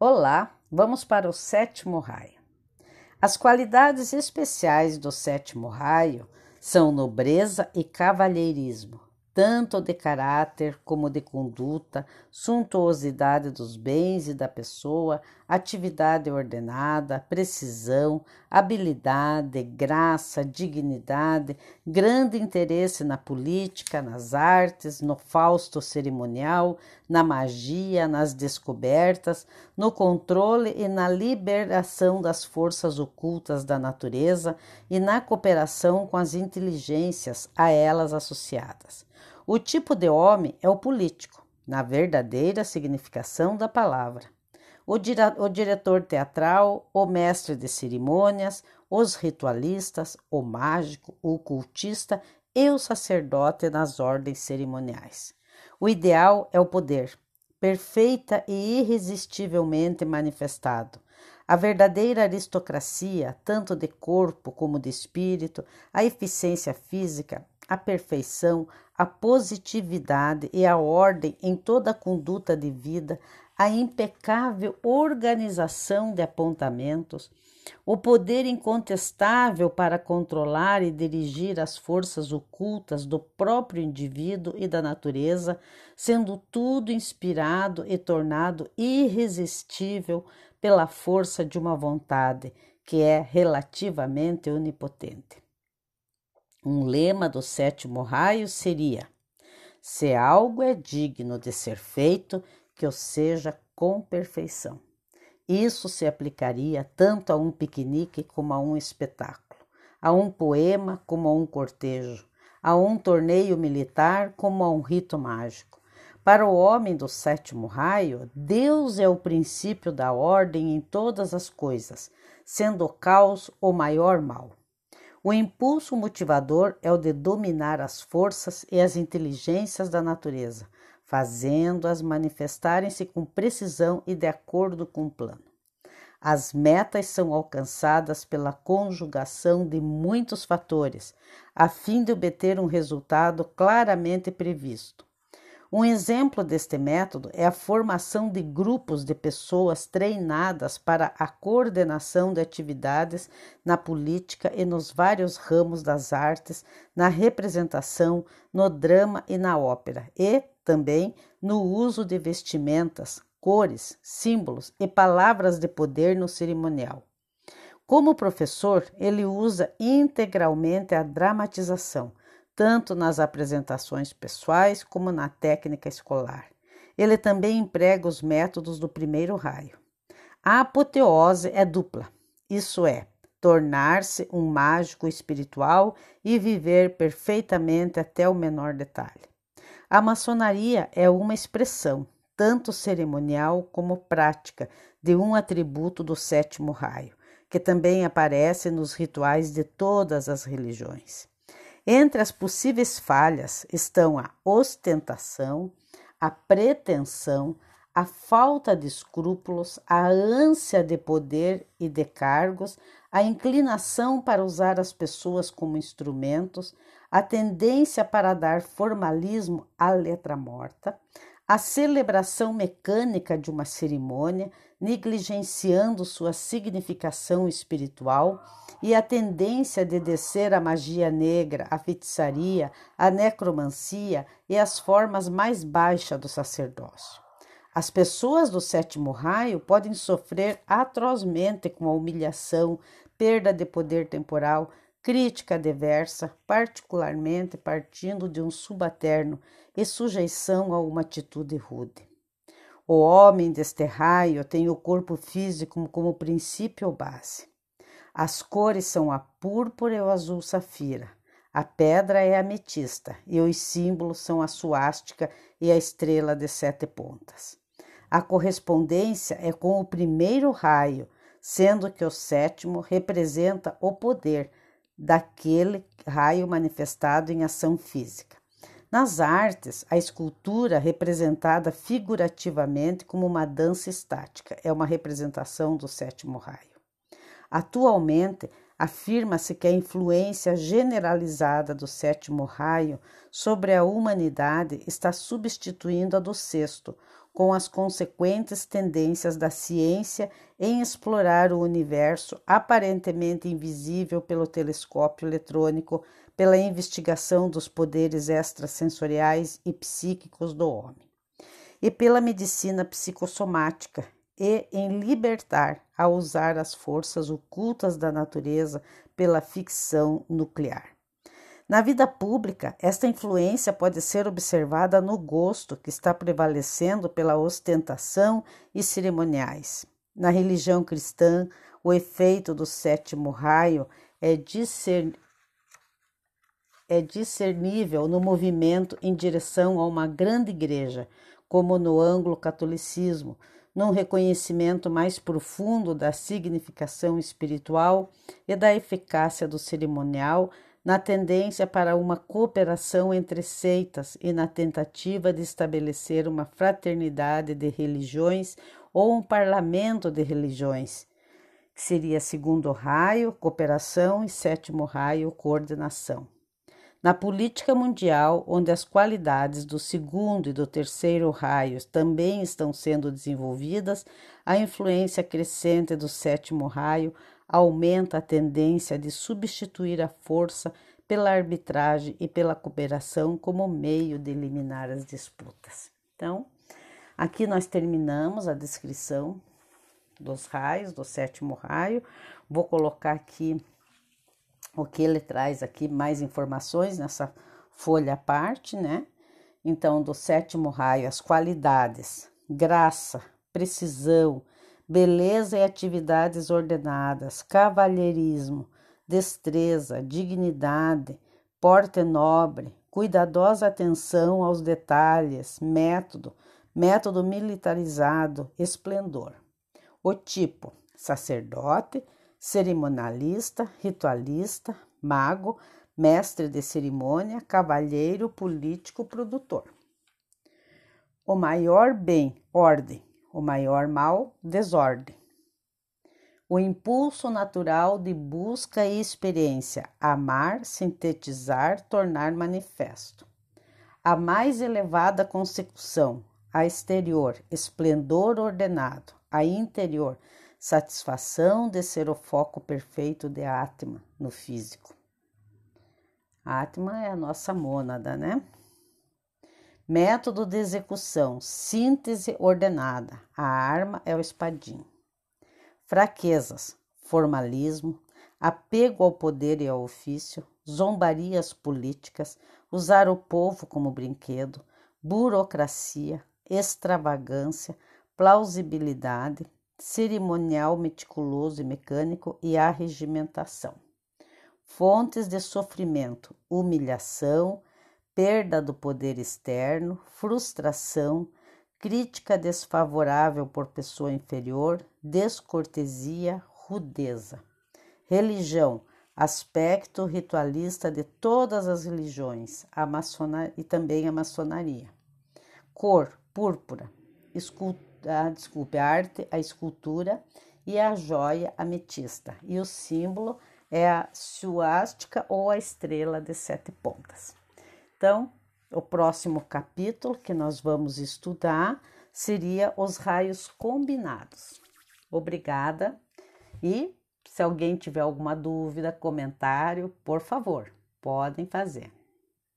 Olá, vamos para o sétimo raio. As qualidades especiais do sétimo raio são nobreza e cavalheirismo, tanto de caráter como de conduta, suntuosidade dos bens e da pessoa, atividade ordenada, precisão, habilidade, graça, dignidade, grande interesse na política, nas artes, no fausto cerimonial, na magia, nas descobertas, no controle e na liberação das forças ocultas da natureza e na cooperação com as inteligências a elas associadas. O tipo de homem é o político, na verdadeira significação da palavra. O, o diretor teatral, o mestre de cerimônias, os ritualistas, o mágico, o cultista e o sacerdote nas ordens cerimoniais. O ideal é o poder, perfeita e irresistivelmente manifestado. A verdadeira aristocracia, tanto de corpo como de espírito, a eficiência física, a perfeição, a positividade e a ordem em toda a conduta de vida, a impecável organização de apontamentos, o poder incontestável para controlar e dirigir as forças ocultas do próprio indivíduo e da natureza, sendo tudo inspirado e tornado irresistível pela força de uma vontade que é relativamente onipotente. Um lema do sétimo raio seria: se algo é digno de ser feito, que o seja com perfeição. Isso se aplicaria tanto a um piquenique como a um espetáculo, a um poema como a um cortejo, a um torneio militar como a um rito mágico. Para o homem do sétimo raio, Deus é o princípio da ordem em todas as coisas, sendo o caos o maior mal. O impulso motivador é o de dominar as forças e as inteligências da natureza, fazendo-as manifestarem-se com precisão e de acordo com o plano. As metas são alcançadas pela conjugação de muitos fatores, a fim de obter um resultado claramente previsto. Um exemplo deste método é a formação de grupos de pessoas treinadas para a coordenação de atividades na política e nos vários ramos das artes, na representação, no drama e na ópera, e também no uso de vestimentas, cores, símbolos e palavras de poder no cerimonial. Como professor, ele usa integralmente a dramatização tanto nas apresentações pessoais como na técnica escolar. Ele também emprega os métodos do primeiro raio. A apoteose é dupla, isso é, tornar-se um mágico espiritual e viver perfeitamente até o menor detalhe. A maçonaria é uma expressão, tanto cerimonial como prática, de um atributo do sétimo raio, que também aparece nos rituais de todas as religiões. Entre as possíveis falhas estão a ostentação, a pretensão, a falta de escrúpulos, a ânsia de poder e de cargos, a inclinação para usar as pessoas como instrumentos, a tendência para dar formalismo à letra morta, a celebração mecânica de uma cerimônia, negligenciando sua significação espiritual e a tendência de descer a magia negra, a feitiçaria, a necromancia e as formas mais baixas do sacerdócio. As pessoas do sétimo raio podem sofrer atrozmente com a humilhação, perda de poder temporal, crítica diversa, particularmente partindo de um subalterno e sujeição a uma atitude rude. O homem deste raio tem o corpo físico como princípio ou base. As cores são a púrpura e o azul safira. A pedra é ametista e os símbolos são a suástica e a estrela de sete pontas. A correspondência é com o primeiro raio, sendo que o sétimo representa o poder daquele raio manifestado em ação física. Nas artes, a escultura representada figurativamente como uma dança estática é uma representação do sétimo raio. Atualmente, Afirma-se que a influência generalizada do sétimo raio sobre a humanidade está substituindo a do sexto, com as consequentes tendências da ciência em explorar o universo aparentemente invisível pelo telescópio eletrônico, pela investigação dos poderes extrasensoriais e psíquicos do homem, e pela medicina psicossomática, e em libertar a usar as forças ocultas da natureza pela ficção nuclear. Na vida pública, esta influência pode ser observada no gosto que está prevalecendo pela ostentação e cerimoniais. Na religião cristã, o efeito do sétimo raio é, discern... é discernível no movimento em direção a uma grande igreja, como no anglo-catolicismo, num reconhecimento mais profundo da significação espiritual e da eficácia do cerimonial, na tendência para uma cooperação entre seitas e na tentativa de estabelecer uma fraternidade de religiões ou um parlamento de religiões, que seria segundo raio, cooperação e sétimo raio, coordenação. Na política mundial, onde as qualidades do segundo e do terceiro raios também estão sendo desenvolvidas, a influência crescente do sétimo raio aumenta a tendência de substituir a força pela arbitragem e pela cooperação como meio de eliminar as disputas. Então, aqui nós terminamos a descrição dos raios, do sétimo raio. Vou colocar aqui o que ele traz aqui mais informações nessa folha à parte, né? Então, do sétimo raio, as qualidades, graça, precisão, beleza e atividades ordenadas, cavalheirismo, destreza, dignidade, porte nobre, cuidadosa atenção aos detalhes, método, método militarizado, esplendor. O tipo: sacerdote, cerimonialista, ritualista, mago, mestre de cerimônia, cavalheiro, político, produtor. O maior bem, ordem, o maior mal, desordem. O impulso natural de busca e experiência, amar, sintetizar, tornar manifesto. A mais elevada consecução, a exterior, esplendor ordenado, a interior, satisfação de ser o foco perfeito de Atma no físico. Atma é a nossa mônada, né? Método de execução: síntese ordenada. A arma é o espadinho. Fraquezas: formalismo, apego ao poder e ao ofício, zombarias políticas, usar o povo como brinquedo, burocracia, extravagância, plausibilidade, cerimonial meticuloso e mecânico e arregimentação. Fontes de sofrimento: humilhação, perda do poder externo, frustração, crítica desfavorável por pessoa inferior, descortesia, rudeza. Religião: aspecto ritualista de todas as religiões, a e também a maçonaria. Cor: púrpura. Escultura a, desculpe, a arte, a escultura e a joia ametista. E o símbolo é a suástica ou a estrela de sete pontas. Então, o próximo capítulo que nós vamos estudar seria os raios combinados. Obrigada e se alguém tiver alguma dúvida, comentário, por favor, podem fazer.